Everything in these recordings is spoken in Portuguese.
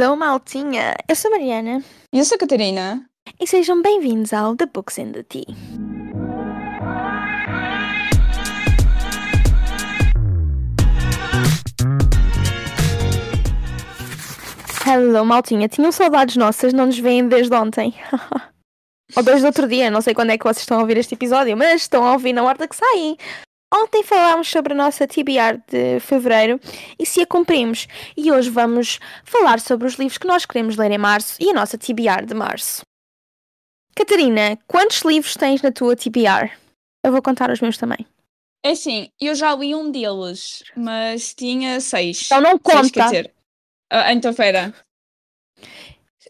Hello, maltinha! Eu sou a Mariana E eu sou a Catarina. e sejam bem-vindos ao The Books and the Tea. Hello, maltinha! Tinham saudades nossas, não nos veem desde ontem. Ou desde outro dia, não sei quando é que vocês estão a ouvir este episódio, mas estão a ouvir na hora que saem. Ontem falámos sobre a nossa TBR de fevereiro e se a cumprimos. E hoje vamos falar sobre os livros que nós queremos ler em março e a nossa TBR de março. Catarina, quantos livros tens na tua TBR? Eu vou contar os meus também. É assim, eu já li um deles, mas tinha seis. Então não Seis, conta. quer dizer. Ah, então, espera.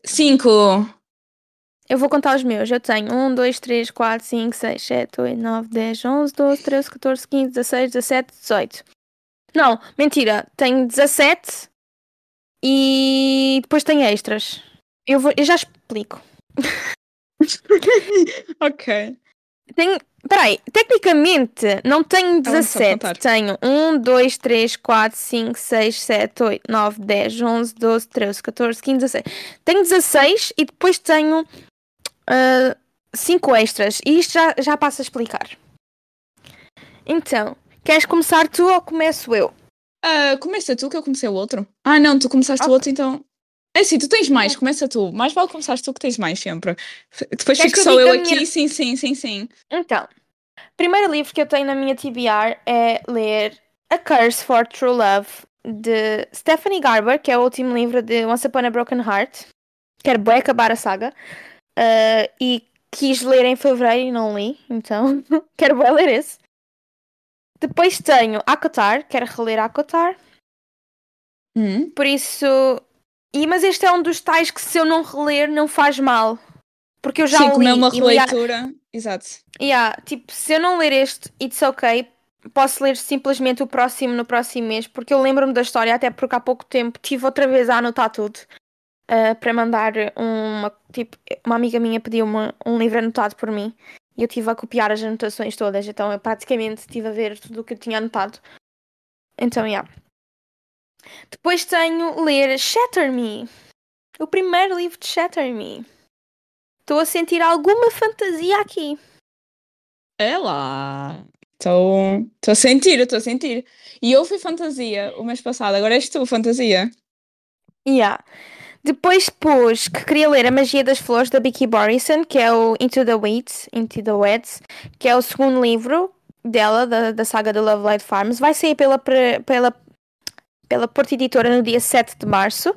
Cinco. Eu vou contar os meus. Eu tenho 1, 2, 3, 4, 5, 6, 7, 8, 9, 10, 11, 12, 13, 14, 15, 16, 17, 18. Não, mentira. Tenho 17 e depois tenho extras. Eu, vou, eu já explico. ok. Tenho. Peraí, tecnicamente não tenho Então, vamos só 17. contar. Tenho 1, 2, 3, 4, 5, 6, 7, 8, 9, 10, 11, 12, 13, 14, 15, 16. Tenho 16 e depois tenho 5 extras. E isto já, já passo a explicar. Então, queres começar tu ou começo eu? Ah, começa tu que eu comecei o outro. Ah, não, tu começaste o Ok. outro, então. É assim, tu tens mais, começa tu. Mais vale começares tu que tens mais sempre. Depois Queres fico eu só eu a aqui, minha- sim, sim, sim, sim. Então, o primeiro livro que eu tenho na minha TBR é ler A Curse for True Love de Stephanie Garber, que é o último livro de Once Upon a Broken Heart. Quero bem acabar a saga. Ah, e quis ler em fevereiro e não li, então quero bem ler esse. Depois tenho Akotar, quero reler Akotar. Hum, Por isso. E, mas este é um dos tais que se eu não reler não faz mal. Porque eu já sim, o como li é uma e li releitura. Exato. Yeah, tipo, se eu não ler este, it's ok. Posso ler simplesmente o próximo no próximo mês, porque eu lembro-me da história, até porque há pouco tempo tive outra vez a anotar tudo ah, para mandar uma. Tipo, uma amiga minha pediu-me um livro anotado por mim e eu tive a copiar as anotações todas, então eu praticamente estive a ver tudo o que eu tinha anotado. Então, yeah. Depois tenho ler Shatter Me, o primeiro livro de Shatter Me. Estou a sentir alguma fantasia aqui. É lá. Estou a sentir, estou a sentir. E eu fui fantasia o mês passado, agora és tu, fantasia. Yeah. Depois pus que queria ler A Magia das Flores da Vicky Borison, que é o Into the Weeds, Into the Weeds, que é o segundo livro dela, da, da saga do Love Light Farms. Vai sair pela, pela, pela Porta Editora no dia 7 de março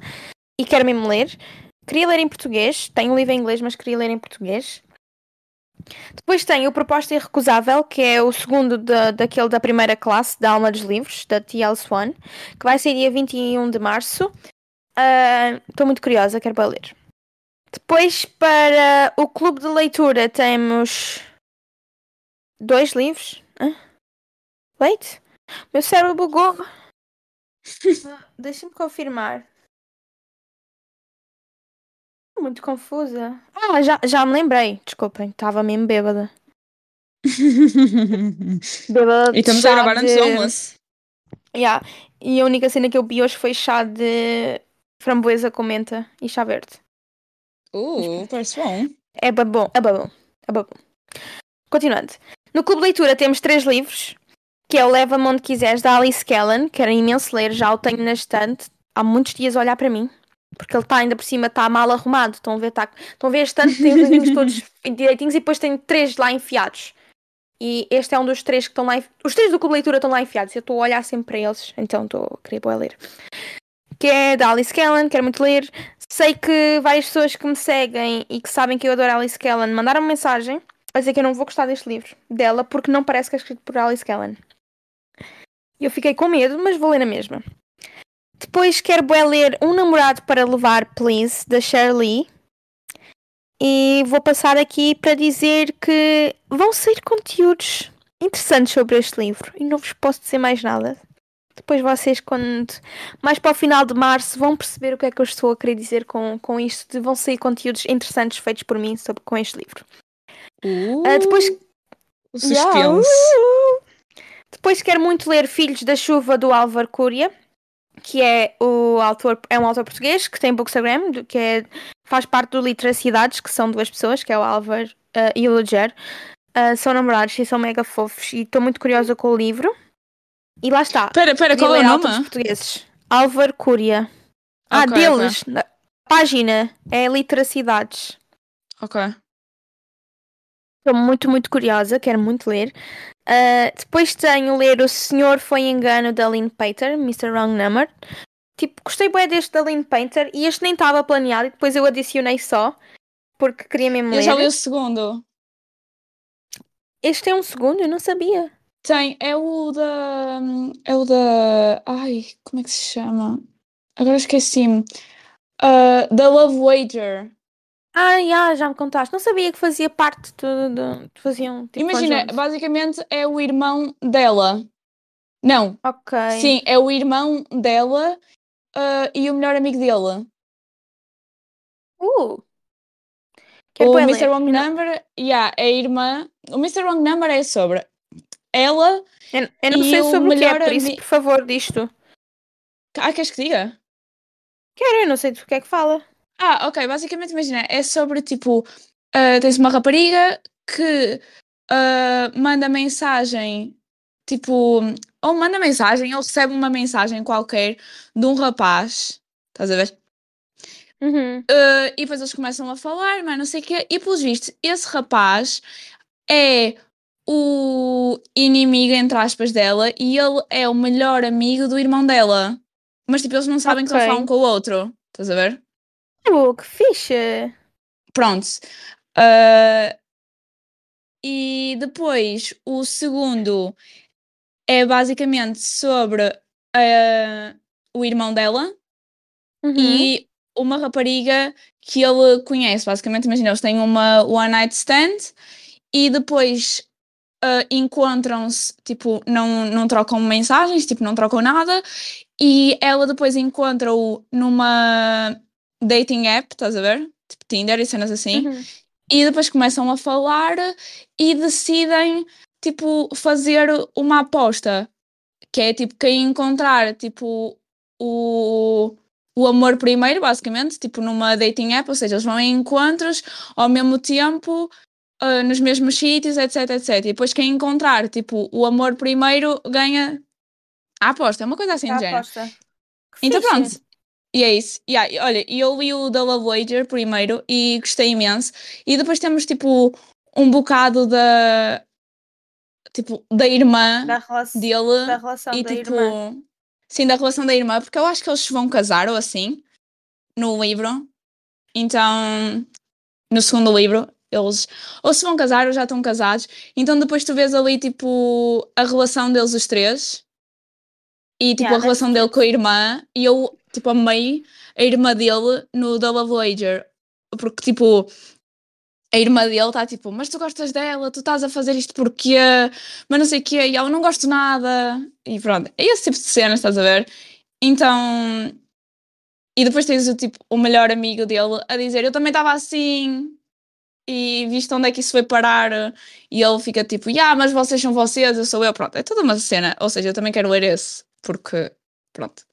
e quero mesmo ler. Queria ler em português, tenho um livro em inglês, mas queria ler em português. Depois tenho o Proposta Irrecusável, que é o segundo da, daquele da primeira classe, da Alma dos Livros, da T.L. Swan, que vai ser dia 21 de março. Estou muito curiosa, quero para ler. Depois, para o clube de leitura, temos dois livros. Hã? Wait, meu cérebro bugou. Ah, Deixa-me confirmar. Muito confusa. Ah, já, já me lembrei. Desculpem, estava mesmo bêbada. Bêbada de e estamos a chá gravar antes do almoço. Yeah. E a única cena que eu vi hoje foi chá de framboesa com menta e chá verde. Uh, parece bom. É bom, é bom, é bom. Continuando. No Clube de Leitura temos três livros, que é o Leva-me Onde Quiseres, da Alice Kellan, que era imenso ler, já o tenho na estante, há muitos dias a olhar para mim, porque ele está ainda por cima, está mal arrumado, estão a ver, tá, estão a ver a estante, tem os livrinhos todos direitinhos e depois tem três lá enfiados. E este é um dos três que estão lá, os três do Clube de Leitura estão lá enfiados, eu estou a olhar sempre para eles, então estou a querer ler. Que é da Alice Kellan, quero muito ler, sei que várias pessoas que me seguem e que sabem que eu adoro Alice Kellan mandaram -me mensagem a dizer que eu não vou gostar deste livro dela porque não parece que é escrito por Alice Kellan. Eu fiquei com medo, mas vou ler na mesma. Depois quero ler Um Namorado para Levar, Please, da Shirley. E vou passar aqui para dizer que vão sair conteúdos interessantes sobre este livro e não vos posso dizer mais nada. Depois vocês, quando mais para o final de março, vão perceber o que é que eu estou a querer dizer com, com isto. De vão sair conteúdos interessantes feitos por mim sobre, com este livro. Uh, Ah, depois, o suspense. Yeah, uh! Depois quero muito ler Filhos da Chuva do Álvaro Cúria, que é o autor, é um autor português que tem Bookstagram, que é, faz parte do Literacidades, que são duas pessoas, que é o Álvaro ah, e o Leger. Ah, são namorados e são mega fofos e estou muito curiosa com o livro. E lá está. Pera, pera, qual é o nome? portugueses. Álvaro Cúria. Ah, deles. Na página é Literacidades. Ok. Estou muito, muito curiosa, quero muito ler. Ah, depois tenho ler O Senhor Foi Engano da Lynn Painter, Mr. Wrong Number. Tipo, gostei bem deste da Lynn Painter e este nem estava planeado e depois eu adicionei só porque queria mesmo Eu ler. já li o segundo. Este é um segundo, eu não sabia. Tem, é o da. É o da. Ai, como é que se chama? Agora esqueci-me. Ah, da Love Wager. Ah, já, já me contaste. Não sabia que fazia parte do. do- de faziam tipo Imagina, basicamente é o irmão dela. Não, Ok. sim, é o irmão dela ah, e o melhor amigo dele. Uh. Quero o Mr. Wrong Number, yeah, é a irmã. O Mr. Wrong Number é sobre ela. Eu, eu não sei sobre o que é, por isso, por favor, disto. Ah, queres que diga? Quero, eu não sei do que é que fala. Ah, ok, basicamente imagina, é sobre tipo, ah, tens uma rapariga que ah, manda mensagem, tipo, ou manda mensagem, ou recebe uma mensagem qualquer de um rapaz, estás a ver? Uhum. Uh, e depois eles começam a falar, mas não sei o quê, e pelos vistos, esse rapaz é o inimigo, entre aspas, dela, e ele é o melhor amigo do irmão dela. Mas tipo, eles não sabem que Ok. estão a falar um com o outro, estás a ver? Uh, que fixe. Pronto. Uh, e depois, o segundo é basicamente sobre uh, o irmão dela, Uhum. e uma rapariga que ele conhece. Basicamente, imagina, eles têm uma one night stand e depois ah, encontram-se, tipo, não, não trocam mensagens, tipo, não trocam nada. E ela depois encontra-o numa dating app, estás a ver? Tipo, Tinder e cenas assim. Uhum. E depois começam a falar e decidem, tipo, fazer uma aposta. Que é, tipo, quem encontrar, tipo, o, o amor primeiro, basicamente, tipo, numa dating app. Ou seja, eles vão em encontros ao mesmo tempo, ah, nos mesmos sítios, etc, etc. E depois quem encontrar, tipo, o amor primeiro ganha a aposta. É uma coisa assim de género. aposta. Que Então pronto. E é isso. Yeah, olha, eu li o da Love Wager primeiro e gostei imenso. E depois temos tipo um bocado da tipo da irmã Da, relação dele da relação e da tipo irmã. sim da relação da irmã, porque eu acho que eles se vão casar ou assim no livro. Então, no segundo livro, eles ou se vão casar ou já estão casados. Então depois tu vês ali tipo a relação deles os três e tipo Yeah, a relação dele com a irmã e eu tipo amei a irmã dele no The Love Wager porque tipo a irmã dele está tipo, mas tu gostas dela, tu estás a fazer isto porquê? Mas não sei o quê, e ela não gosto de nada. E pronto, é esse tipo de cenas, estás a ver? Então. E depois tens o tipo, o melhor amigo dele a dizer, eu também estava assim. E viste onde é que isso foi parar? E ele fica tipo, ah, mas vocês são vocês, eu sou eu. Pronto, é toda uma cena. Ou seja, eu também quero ler esse, porque. Pronto.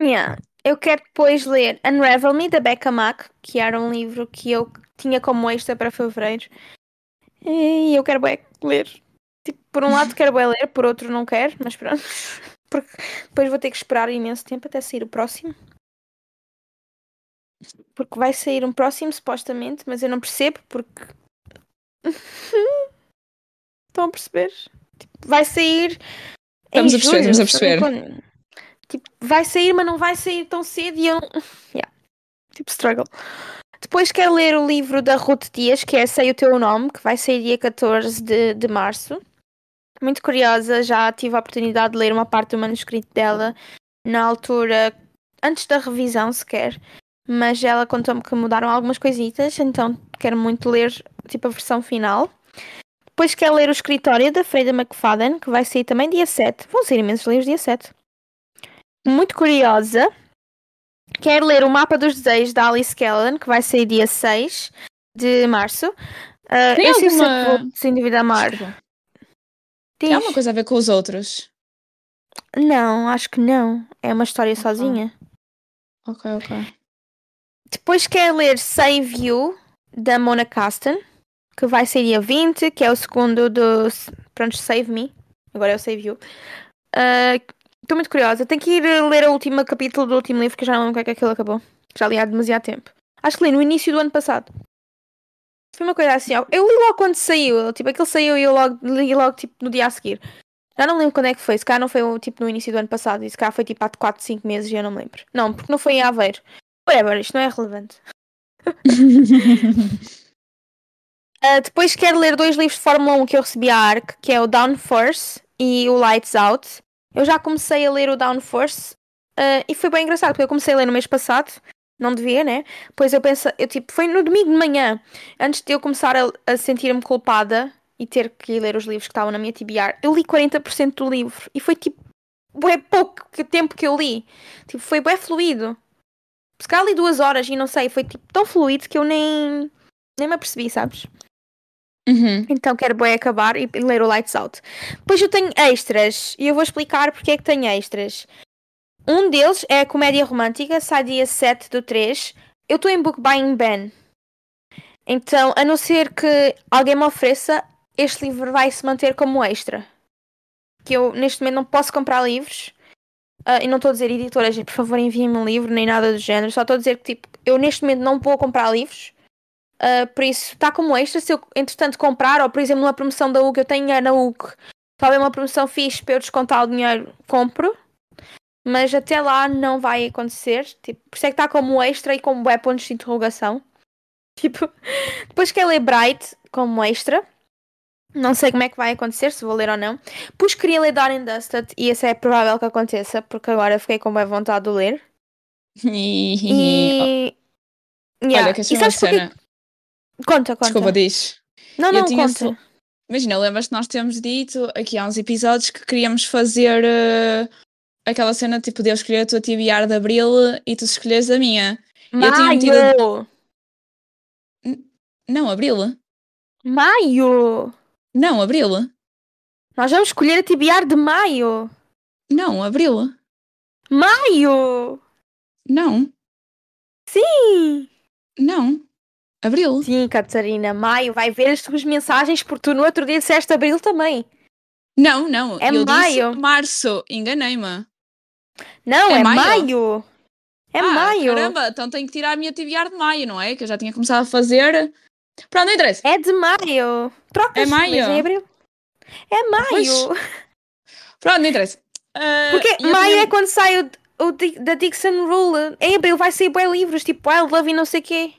Yeah. Eu quero depois ler Unravel Me, da Becca Mack, que era um livro que eu tinha como extra para fevereiro. E eu quero bué ler. Tipo, por um lado quero bué ler, por outro não quero, mas pronto. Porque depois vou ter que esperar imenso tempo até sair o próximo. Porque vai sair um próximo, supostamente, mas eu não percebo porque. Estão a perceber? Tipo, vai sair. Estamos a perceber, julho, estamos a perceber. quando. Tipo, vai sair, mas não vai sair tão cedo e eu. Yeah. Tipo, struggle. Depois quero ler o livro da Ruth Dias, que é Sei o Teu Nome, que vai sair dia 14 de, de março. Muito curiosa, já tive a oportunidade de ler uma parte do manuscrito dela na altura, antes da revisão sequer. Mas ela contou-me que mudaram algumas coisitas, então quero muito ler tipo a versão final. Depois quero ler o escritório da Freida McFadden, que vai sair também dia 7. Vão sair imensos livros dia 7. Muito curiosa. Quero ler o mapa dos desejos da Alice Kellan, que vai sair dia 6 de março. Ah, Tem eu alguma- se vou, sem dúvida amar. Desculpa. Diz. Tem alguma coisa a ver com os outros? Não, acho que não. É uma história sozinha. Ok, ok. Depois quer ler Save You, da Mona Caston, que vai ser dia 20, que é o segundo do. Pronto, Save Me. Agora é o Save You. Estou muito curiosa. Tenho que ir ler o último capítulo do último livro, que já não lembro o que é que aquilo acabou. Já li há demasiado tempo. Acho que li no início do ano passado. Foi uma coisa assim. Eu li logo quando saiu. Tipo, aquilo saiu e eu logo, li logo tipo, no dia a seguir. Já não lembro quando é que foi. Se calhar não foi tipo no início do ano passado. E se calhar foi tipo há 4, 5 meses e eu não me lembro. Não, porque não foi em Aveiro. Whatever, isto não é relevante. Uh, depois quero ler dois livros de Fórmula 1 que eu recebi à ARC, que é o Downforce e o Lights Out. Eu já comecei a ler o Downforce uh, e foi bem engraçado, porque eu comecei a ler no mês passado, não devia, né? Pois eu penso, eu tipo, foi no domingo de manhã, antes de eu começar a, a sentir-me culpada e ter que ler os livros que estavam na minha TBR, eu li 40% do livro e foi tipo, é pouco tempo que eu li. Tipo, foi bem fluido. Se calhar li duas horas e não sei, foi tipo tão fluido que eu nem, nem me apercebi, sabes? Uhum. Então quero bem acabar e ler o Lights Out. Depois eu tenho extras e eu vou explicar porque é que tenho extras. Um deles é a comédia romântica, sai dia 7 do 3. Eu estou em Book Buying Ban. Então, a não ser que alguém me ofereça, este livro vai se manter como extra. Que eu neste momento não posso comprar livros. Uh, e não estou a dizer editoras, por favor enviem-me um livro, nem nada do género. Só estou a dizer que tipo, eu neste momento não vou comprar livros. Uh, por isso, está como extra. Se eu, entretanto, comprar, ou por exemplo, numa promoção da UG, eu tenho na UG, talvez uma promoção fixe para eu descontar o dinheiro, compro. Mas até lá não vai acontecer. Tipo, por isso é que está como extra e como é pontos de interrogação. Tipo, depois quer ler Bright como extra. Não sei como é que vai acontecer, se vou ler ou não. Depois queria ler and Dusted e esse é provável que aconteça, porque agora fiquei com boa vontade de ler. E. Yeah. Olha, que assim uma cena. Conta, conta. Desculpa, diz. Não, não, conta. só- Imagina, lembras que nós temos dito aqui há uns episódios que queríamos fazer eh, aquela cena tipo de eu escolher a tua TBR de Abril e tu escolheres a minha. Eu tinha metido- Maio! Não, Abril. Maio! Não, Abril. Nós vamos escolher a TBR de maio! Não, Abril. Maio! Não, Sim! não. Abril. Sim, Catarina, maio. Vai ver as tuas mensagens porque tu no outro dia disseste abril também. Não, não. É eu maio. março. Enganei-me. Não, É é, maio? maio. É ah, maio. Caramba, então tenho que tirar a minha TBR de maio, não é? Que eu já tinha começado a fazer. Pronto, não interessa. É de maio. Troca É maio? É abril. É maio. Pois. Pronto, não interessa. Ah, Porque e eu maio é quando sai o, o da Dixon Rule. Em abril vai sair bem livros, tipo Wild Love e não sei o quê.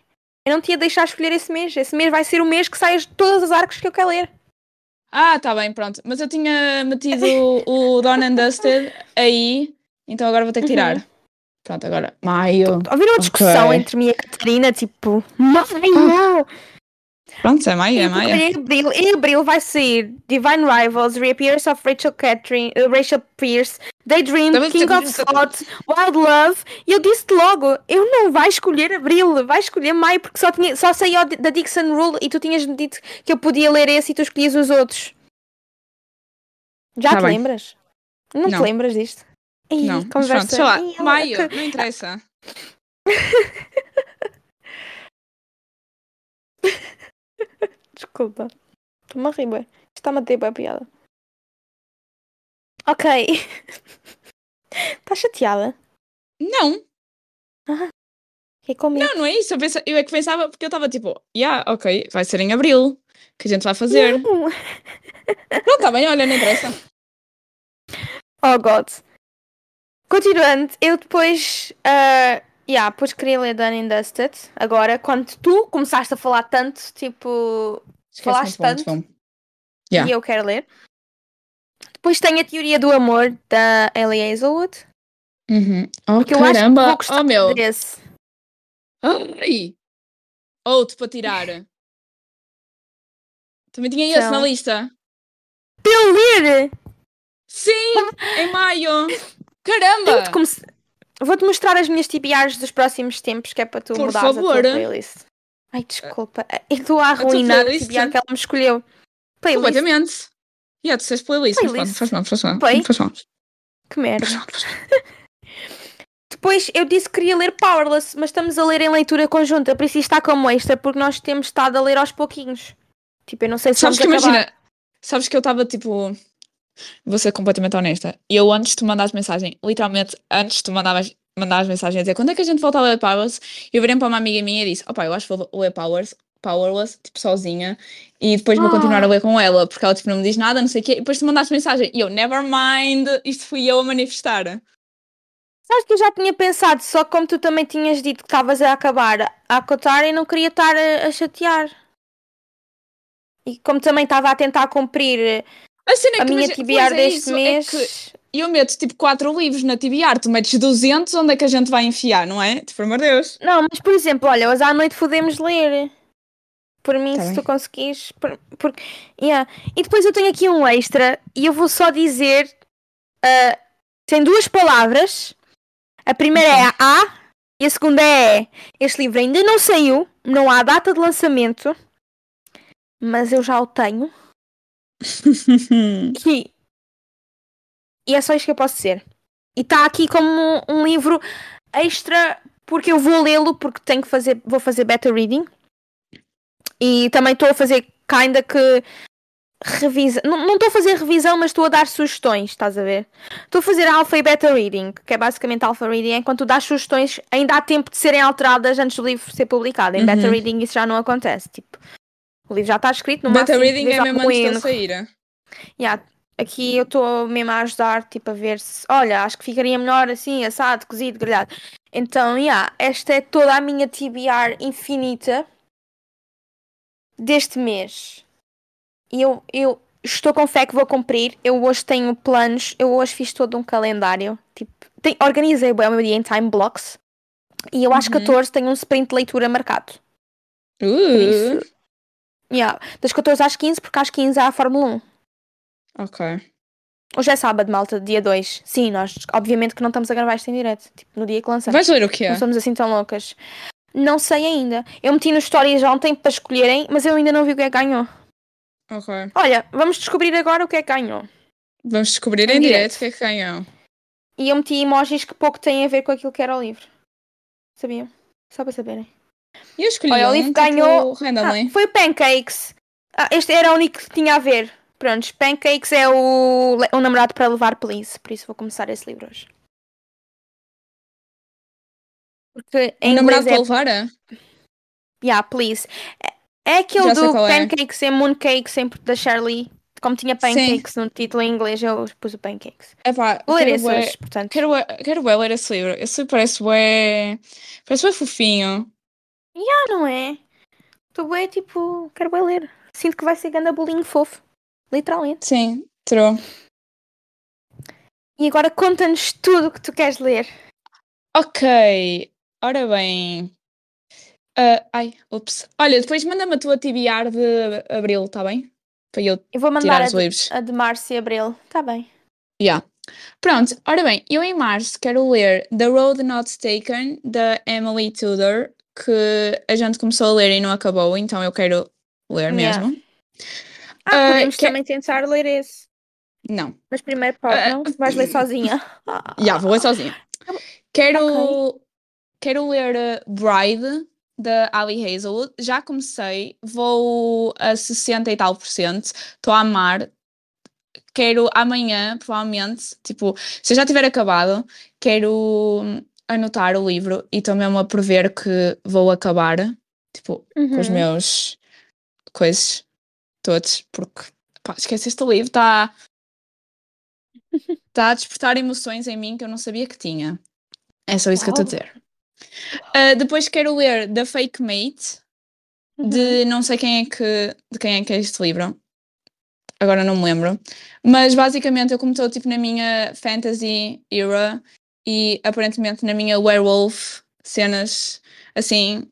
Eu não tinha de deixar escolher esse mês. Esse mês vai ser o mês que sai as- todas as arcos que eu quero ler. Ah, tá bem, pronto. Mas eu tinha metido o Dawn and Dusted aí, então agora vou ter que tirar. Uhum. Pronto, agora maio. Ouviram uma discussão Ok. entre mim e a Catarina, tipo, maio! Pronto, é maio, é maio. Em abril, em abril vai sair Divine Rivals, Reappearance of Rachel Catherine, uh, Rachel Pierce, Daydream, Também King of Thought, Wild Love. E eu disse logo, eu não vai escolher abril, vai escolher maio, porque só, tinha, só saiu da Dixon Rule e tu tinhas dito que eu podia ler esse e tu escolhias os outros. Já Tá te bem. lembras? Não, te Não. lembras disto? Ih, Não, conversa. pronto, sei lá, maio, que- não interessa. Desculpa. Estou-me a rir, bué. Está-me a ter boa piada. Ok. Estás chateada? Não, Fiquei com medo. não, não é isso. Eu, pensa- eu é que pensava, porque eu estava tipo, yeah, ok, vai ser em abril que a gente vai fazer. Não. Pronto, tá bem, olha, não interessa. Oh, God. Continuando, eu depois... Uh, yeah, depois queria ler Done and Dusted. Agora, quando tu começaste a falar tanto, tipo... Falaste Esquece-me, tanto. Yeah. E eu quero ler. Depois tem a Teoria do Amor, da Ellie Hazelwood. Uhum. Oh, Que eu acho que caramba, vou gostar oh meu. desse. Ai! Outro para tirar. Também tinha esse Então. na lista. Para eu ler! Sim, em maio. Tenho Caramba! de come- Vou-te mostrar as minhas TBRs dos próximos tempos, que é para tu Por mudares a favor. tua playlist. Ai, desculpa. Eu estou a arruinar a, playlist? TBR que ela me escolheu. Playlist. Completamente. E yeah, tu tens playlist, mas Playlist. pronto, faz mal, faz mal. Faz mal. Que merda. Depois eu disse que queria ler Powerless, mas estamos a ler em leitura conjunta, por isso está como extra, porque nós temos estado a ler aos pouquinhos. Tipo, eu não sei se Sabes que acabar. imagina, sabes que eu estava tipo. Vou ser completamente honesta. Eu antes de tu mandares mensagem, literalmente antes de tu mandavas, mandares mensagem a dizer quando é que a gente volta a ler Powers, eu virei para uma amiga minha e disse: Opa, eu acho que vou ler Powers, Powerless, tipo sozinha, e depois vou continuar a Ah. ler com ela, porque ela tipo não me diz nada, não sei o quê, e depois tu mandaste mensagem e eu, never mind, isto fui eu a manifestar. Sabes que eu já tinha pensado, só como tu também tinhas dito que estavas a acabar a acotar e não queria estar a, a chatear. E como também estava a tentar cumprir A, cena é a que, minha TBR é deste é mês. que eu meto tipo 4 livros na TBR, tu metes 200, onde é que a gente vai enfiar, não é? Tipo, por amor de Deus. Não, mas por exemplo, olha, hoje à noite podemos ler. Por mim, Tá se bem. tu conseguires. Por, por- yeah. E depois eu tenho aqui um extra e eu vou só dizer. ah, tem duas palavras. A primeira é a A e a segunda é E. Este livro ainda não saiu, não há data de lançamento, mas eu já o tenho. E, e é só isto que eu posso dizer. E está aqui como um, um livro extra porque eu vou lê-lo porque tenho que fazer, vou fazer beta reading. E também estou a fazer kinda que revisão. Não estou a fazer revisão, mas estou a dar sugestões, estás a ver? Estou a fazer alpha e beta reading, que é basicamente alpha reading, enquanto tu dás sugestões, ainda há tempo de serem alteradas antes do livro ser publicado. Em beta Uhum. reading isso já não acontece. Tipo, o livro já está escrito no Beta máximo reading vês é mesmo antes de sair. Yeah, aqui eu estou mesmo a ajudar, tipo, a ver se. Olha, acho que ficaria melhor assim, assado, cozido, grelhado. Então, yeah, esta é toda a minha TBR infinita deste mês. E eu, eu estou com fé que vou cumprir. Eu hoje tenho planos, eu hoje fiz todo um calendário. Tipo, tem, organizei bem o meu dia em time blocks. E eu às Uhum. 14 tenho um sprint de leitura marcado. Por Uh, isso. Yeah, das 14 às 15, porque às 15 há a Fórmula 1. ok. Hoje é sábado, malta, dia 2. Sim, nós obviamente que não estamos a gravar isto em direto, tipo no dia que lançamos. Vais ler o quê? Não somos assim tão loucas. Não sei ainda. Eu meti nos stories ontem para escolherem, mas eu ainda não vi o que é que ganhou. Ok. Olha, vamos descobrir agora o que é que ganhou. Vamos descobrir Em em, direto. direto o que é que ganhou. E eu meti emojis que pouco têm a ver com aquilo que era o livro. Sabiam? Só para saberem. E eu escolhi Olha, o livro tipo, ganhou- randomly. Ah, foi o Pancakes. Ah, este era o único que tinha a ver. Prontos, Pancakes é o, o namorado para levar, please. Por isso vou começar esse livro hoje. Porque em um namorado inglês para é levar? é? Yeah, please. É, é aquele Já do é. Pancakes e Mooncakes sempre da Shirley. Como tinha Pancakes no título em inglês, eu pus o Pancakes. Epá, Vou ler esse hoje, portanto. Quero, quero ler esse livro. Esse livro parece bué... Parece bué fofinho. Ah, não é? Estou bem, tipo, quero bem ler. Sinto que vai ser ganda bolinho fofo. Literalmente. Sim, true. E agora conta-nos tudo o que tu queres ler. Ok, ora bem. Ah, ai, ups. Olha, depois manda-me a tua TBR de abril, tá bem? Para eu Eu vou mandar tirar a os de, livros. a de Márcia Abril. Tá bem. Yeah. Pronto, ora bem, eu em março quero ler The Road Not Taken, da Emily Tudor, que a gente começou a ler e não acabou, então eu quero ler Yeah. mesmo. Ah, Ah, podemos que- também tentar ler esse. Não, Mas primeiro pode, Ah, não? Vais ler sozinha. já, vou ler sozinha. Tá Quero, quero ler uh, Bride, da Ali Hazelwood. Já comecei, vou a 60 e tal por cento, estou a amar. Quero amanhã, provavelmente, tipo, se eu já tiver acabado, quero anotar o livro e estou mesmo a prever que vou acabar, tipo, com os Uhum. meus coisas todos, porque pá, esquece este livro, está tá a despertar emoções em mim que eu não sabia que tinha. É só isso que eu estou a dizer. Ah, depois quero ler The Fake Mate, Uhum. de não sei quem é que de quem é que é este livro. Agora não me lembro. Mas basicamente eu como estou tipo na minha fantasy era e aparentemente na minha werewolf cenas assim,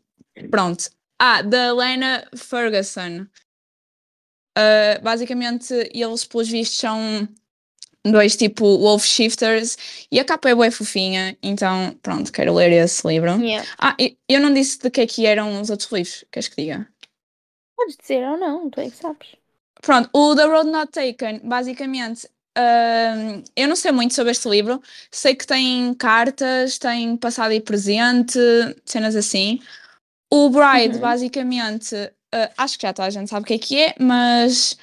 pronto. Ah, da Lena Ferguson. Ah, basicamente eles pelos vistos são dois tipo wolf shifters e a capa é bué fofinha, então pronto, quero ler esse livro. Yeah. Ah, e- eu não disse de que é que eram os outros livros, queres que diga? Podes dizer ou não, tu é que sabes. Pronto, o The Road Not Taken, basicamente, Eu não sei muito sobre este livro. Sei que tem cartas, tem passado e presente, cenas assim. O Bride, Uhum. basicamente, ah, acho que já toda a gente sabe o que é que é, mas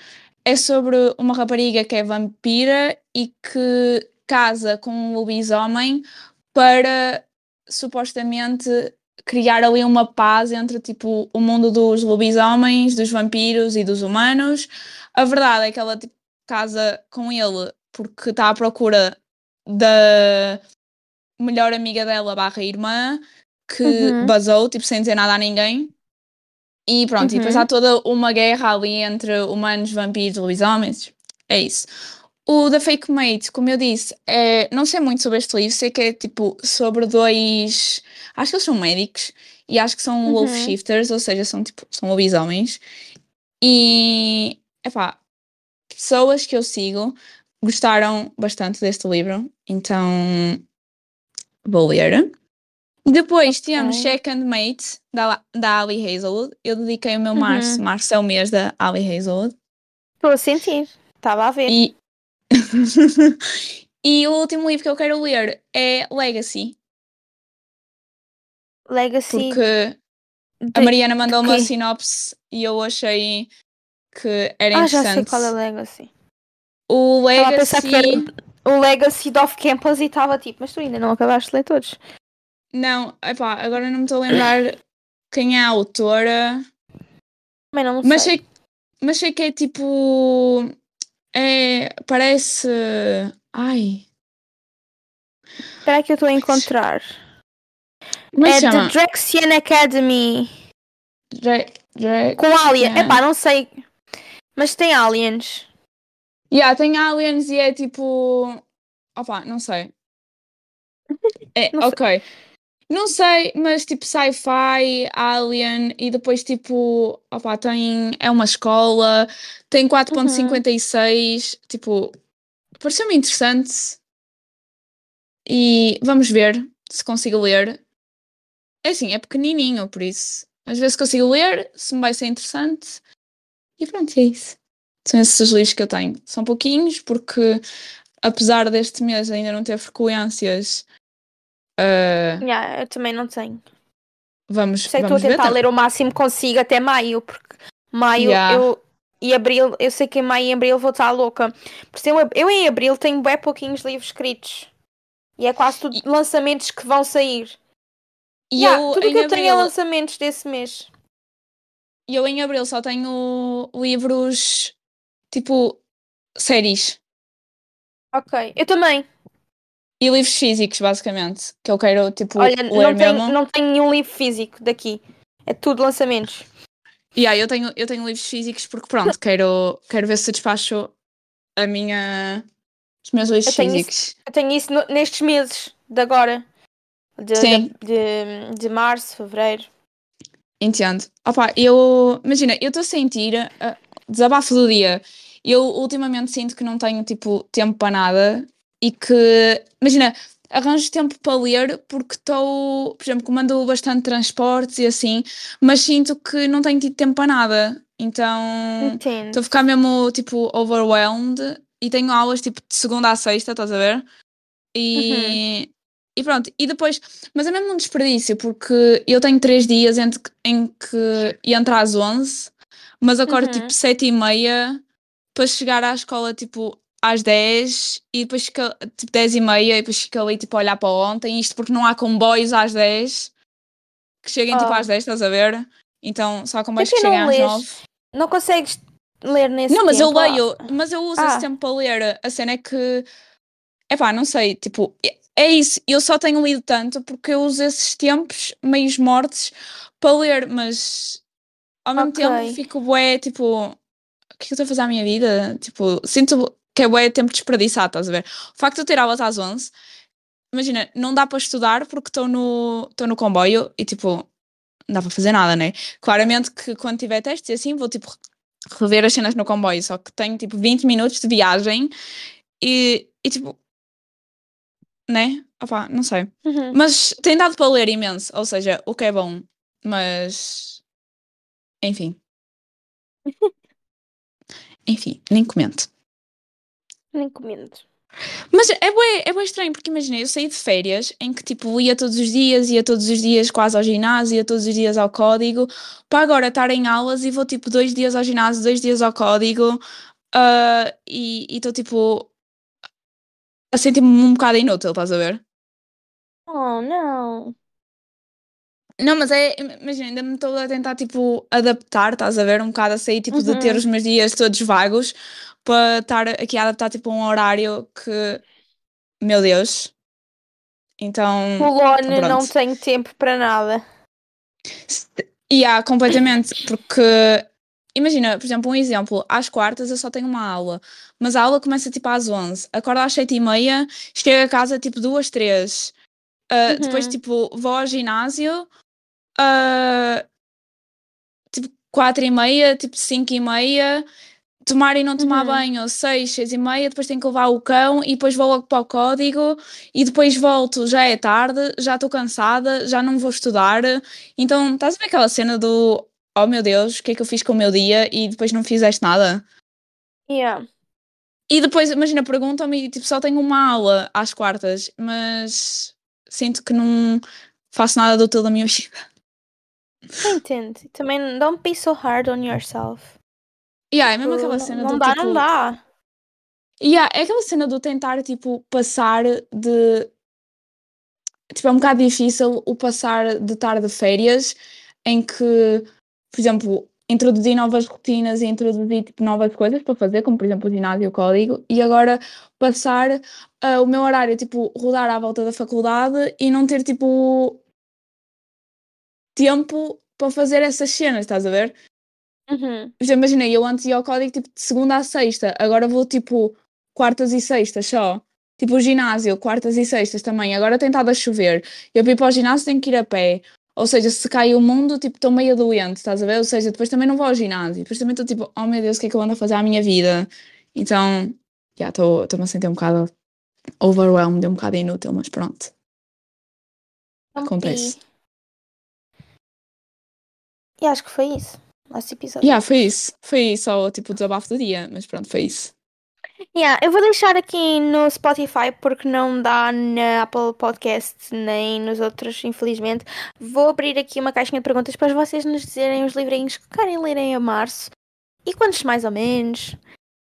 é sobre uma rapariga que é vampira e que casa com um lobisomem para supostamente criar ali uma paz entre tipo o mundo dos lobisomens, dos vampiros e dos humanos. A verdade é que ela tipo, casa com ele porque está à procura da melhor amiga dela barra irmã que Uhum. basou, tipo, sem dizer nada a ninguém. E pronto, e depois Uhum. há toda uma guerra ali entre humanos, vampiros e lobisomens. É isso. O The Fake Mate, como eu disse, é, não sei muito sobre este livro, sei que é tipo sobre dois. Acho que eles são médicos e acho que são Uhum. wolf shifters, ou seja, são tipo são lobisomens. E epá, pessoas que eu sigo gostaram bastante deste livro, então vou ler. Depois temos Ok. Second Mate da, da Ali Hazelwood. Eu dediquei o meu Uhum. março, março é o mês da Ali Hazelwood. Estou a sentir. Estava a ver. E... e o último livro que eu quero ler é Legacy, Legacy. porque a Mariana mandou uma sinopse e eu achei que era Ah, já sei interessante. qual é o Legacy. O Legacy. era o Legacy de Off Campus e estava tipo, mas tu ainda não acabaste de ler todos. Não, epá, agora não me estou a lembrar quem é a autora. Também não Mas sei. sei, mas sei que é tipo. É, parece. Ai. Espera que eu estou a encontrar. Como é é chama? The Drexian Academy. Dre- Dre- Com. Yeah. Epá, não sei. Mas tem aliens. Yeah, tem aliens e é tipo. Opa, não sei. É, Não sei. ok. Não sei, mas tipo sci-fi, alien e depois tipo. Opa, tem. É uma escola, tem 4.56. Tipo. Pareceu-me interessante. E vamos ver se consigo ler. É assim, é pequenininho, por isso. Às vezes consigo ler, se me vai ser interessante. E pronto, é isso. São esses os livros que eu tenho. São pouquinhos, porque apesar deste mês ainda não ter frequências, ah, Yeah, eu também não tenho. vamos, Sei que estou a ver. tentar tam- ler o máximo que consigo até maio, porque maio Yeah. eu e abril, eu sei que em maio e abril vou estar louca. Por isso eu, eu em abril tenho bem pouquinhos livros escritos. E é quase tudo lançamentos que vão sair. E Yeah, eu, tudo que eu tenho é abril, lançamentos desse mês. Eu em abril só tenho livros tipo séries Ok, eu também. e livros físicos, basicamente. Que eu quero tipo Olha, ler não mesmo. tenho, não tenho nenhum livro físico daqui. É tudo lançamentos. Yeah, eu tenho, eu tenho livros físicos porque pronto, quero, quero ver se despacho a minha. os meus livros Eu tenho isso- físicos. Eu tenho isso no- nestes meses de agora. De, Sim. de, de, de março, fevereiro. Entendo. Opa, eu. Imagina, eu estou a sentir. ah, desabafo do dia. Eu ultimamente sinto que não tenho tipo tempo para nada e que. Imagina, arranjo tempo para ler porque estou. Por exemplo, comando bastante transportes e assim, mas sinto que não tenho tido tempo para nada. Então. Estou a ficar mesmo tipo overwhelmed e tenho aulas tipo de segunda a sexta, estás a ver? E, e pronto, e depois, mas é mesmo um desperdício porque eu tenho três dias entre, que- em que entro às 11, mas acordo Uhum. tipo sete e meia para chegar à escola tipo às 10 e depois fica tipo 10 e meia e depois fico ali tipo a olhar para ontem, isto porque não há comboios às 10 que cheguem tipo Oh. às 10, estás a ver? Então só há comboios que não cheguem às lês 9. Não consegues ler nesse Não, mas eu tempo? leio, mas eu uso Ah. esse tempo para ler. A cena é que, epá, não sei, tipo, é- isso. Eu só tenho lido tanto porque eu uso esses tempos meios mortos para ler, mas ao mesmo Ok. tempo fico bué, tipo, o que é que eu estou a fazer à minha vida? Tipo, sinto que é bué tempo desperdiçado, estás a ver? O facto de eu ter aulas às 11, imagina, não dá para estudar porque estou no, no comboio e tipo, não dá para fazer nada, né? Claramente que quando tiver testes e assim vou tipo rever as cenas no comboio, só que tenho tipo 20 minutos de viagem e, e tipo, né? Opá, não sei. Uhum. Mas tem dado para ler imenso, ou seja, o que é bom, mas enfim. enfim, nem comento. Nem comendo. Mas é bem, é bem estranho, porque imagina, eu saí de férias em que tipo ia todos os dias, ia todos os dias quase ao ginásio, ia todos os dias ao código, para agora estar em aulas e vou tipo dois dias ao ginásio, dois dias ao código uh, e estou tipo a sentir-me um bocado inútil, estás a ver? Oh, não. Não, mas é, imagina, ainda me estou a tentar tipo adaptar, estás a ver? Um bocado a sair tipo de ter Uhum. os meus dias todos vagos para estar aqui a adaptar tipo a um horário que, meu Deus. Então, O Lone então não tem tempo para nada. E há completamente, porque imagina, por exemplo, um exemplo, às quartas eu só tenho uma aula, mas a aula começa tipo às 11, acordo às 7 e meia, chego a casa tipo duas, três, Uh, depois Uhum. tipo vou ao ginásio, uh, tipo 4 e meia, tipo 5 e meia, tomar e não tomar Uhum. banho, 6, 6 e meia, depois tenho que levar o cão e depois vou logo para o código e depois volto, já é tarde, já estou cansada, já não vou estudar. Então, estás a ver aquela cena do oh meu Deus, o que é que eu fiz com o meu dia e depois não fizeste nada? Yeah. E depois, imagina, perguntam-me, tipo, só tenho uma aula às quartas, mas sinto que não faço nada do útil da minha vida. Entendo. Também don't be so hard on yourself. Yeah, é mesmo Tipo, aquela não- cena não do dá, tipo... não dá. Yeah, é aquela cena do tentar, tipo, passar de... Tipo, é um bocado difícil o passar de estar de férias em que, por exemplo, introduzir novas rotinas e introduzir, tipo, novas coisas para fazer, como, por exemplo, o ginásio e o código, e agora passar uh, o meu horário, tipo, rodar à volta da faculdade e não ter, tipo, tempo para fazer essas cenas, estás a ver? Uhum. Já imaginei, eu antes ia ao código tipo de segunda a sexta, agora vou tipo quartas e sextas só. Tipo o ginásio, quartas e sextas também. Agora tem estado a chover. Eu para ir para o ginásio tenho que ir a pé. Ou seja, se cai o mundo, tipo, estou meio doente, estás a ver? Ou seja, depois também não vou ao ginásio. Depois também estou tipo, oh meu Deus, o que é que eu ando a fazer à minha vida? Então, já estou-me a sentir um bocado overwhelmed, um bocado inútil, mas pronto. Acontece. E acho que foi isso. Nosso episódio. Yeah, foi isso. Foi só tipo o desabafo do dia, mas pronto, foi isso. Yeah, eu vou deixar aqui no Spotify porque não dá na Apple Podcast nem nos outros, infelizmente. Vou abrir aqui uma caixinha de perguntas para vocês nos dizerem os livrinhos que querem ler em março e quantos mais ou menos.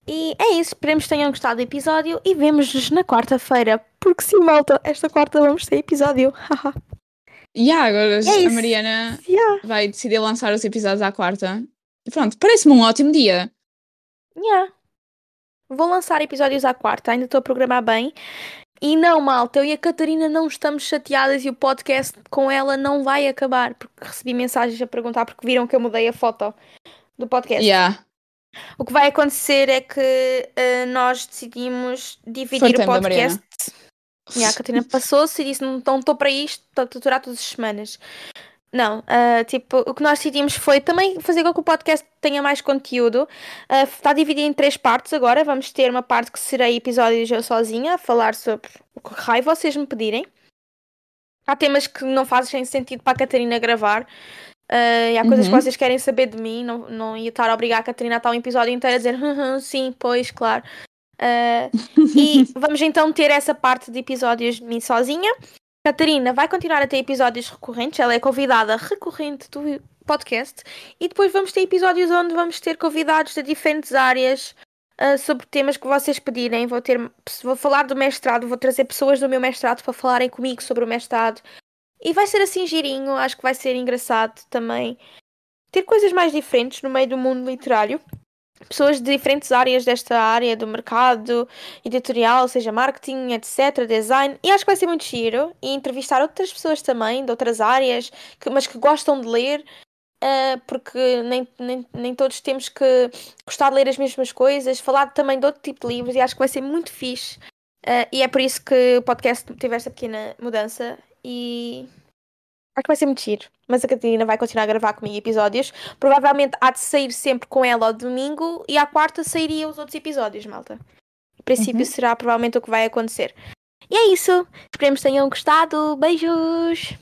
E é isso, esperemos que tenham gostado do episódio e vemos-nos na quarta-feira. Porque sim, malta, esta quarta vamos ter episódio. E yeah, agora É a. Mariana yeah, vai decidir lançar os episódios à quarta. E pronto, parece-me um ótimo dia. yeah. Vou lançar episódios à quarta, ainda estou a programar bem. E não, malta, eu e a Catarina não estamos chateadas e o podcast com ela não vai acabar. Porque recebi mensagens a perguntar porque viram que eu mudei a foto do podcast. Yeah. O que vai acontecer é que eh, nós decidimos dividir o Fartei-me da podcast. E a Catarina passou-se e disse: Não não estou para isto, estou a tutorar todas as semanas. Não, ah, tipo, o que nós decidimos foi também fazer com que o podcast tenha mais conteúdo. Ah, está dividido em três partes agora. Vamos ter uma parte que serei episódios eu sozinha, a falar sobre o que raio vocês me pedirem. Há temas que não fazem sentido para a Catarina gravar. Ah, e há coisas que Uhum. vocês querem saber de mim. Não, não ia estar a obrigar a Catarina a estar um episódio inteiro a dizer "Uhum, sim, pois, claro. E vamos então ter essa parte de episódios de mim sozinha. Catarina vai continuar a ter episódios recorrentes, ela é convidada recorrente do podcast. E depois vamos ter episódios onde vamos ter convidados de diferentes áreas ah, sobre temas que vocês pedirem. Vou, ter, vou falar do mestrado, vou trazer pessoas do meu mestrado para falarem comigo sobre o mestrado. E vai ser assim girinho, acho que vai ser engraçado também. Ter coisas mais diferentes no meio do mundo literário pessoas de diferentes áreas desta área do mercado editorial, seja marketing, etc, design, e acho que vai ser muito giro e entrevistar outras pessoas também de outras áreas, que- mas que gostam de ler, ah, porque nem, nem, nem todos temos que gostar de ler as mesmas coisas, falar também de outro tipo de livros e acho que vai ser muito fixe. Ah, e é por isso que o podcast teve esta pequena mudança e acho que vai ser muito giro. Mas a Catarina vai continuar a gravar comigo episódios. Provavelmente há de sair sempre com ela ao domingo e à quarta sairia os outros episódios, malta. Em princípio Uhum. será provavelmente o que vai acontecer. E é isso. Esperemos que tenham gostado. Beijos!